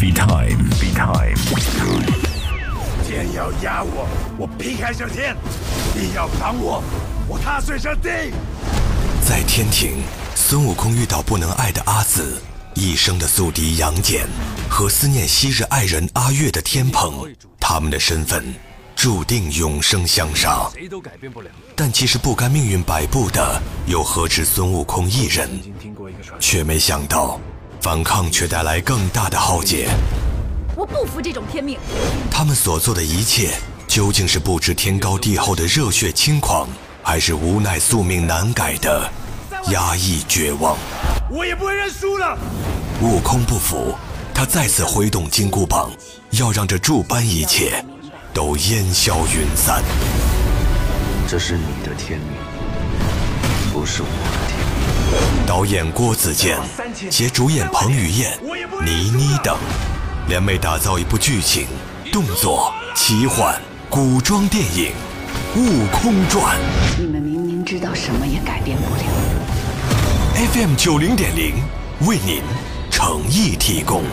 Movie time. Movie time. 天要压我，我劈开这天；地要绑我，我踏碎这地。在天庭，孙悟空遇到不能爱的阿紫，一生的宿敌杨戬和思念昔日爱人阿月的天蓬，他们的身份注定永生相杀。谁都改变不了。但其实不甘命运摆布的，又何止孙悟空一人？却没想到，反抗却带来更大的浩劫。我不服这种天命。他们所做的一切，究竟是不知天高地厚的热血轻狂，还是无奈宿命难改的压抑绝望？我也不会认输了。悟空不服，他再次挥动金箍棒，要让这诸般一切都烟消云散。这是你的天命，不是我的天命。导演郭子健，携主演彭于晏、倪妮等，联袂打造一部剧情、动作、奇幻、古装电影《悟空传》。你们明明知道什么也改变不了。FM 九零点零为您诚意提供。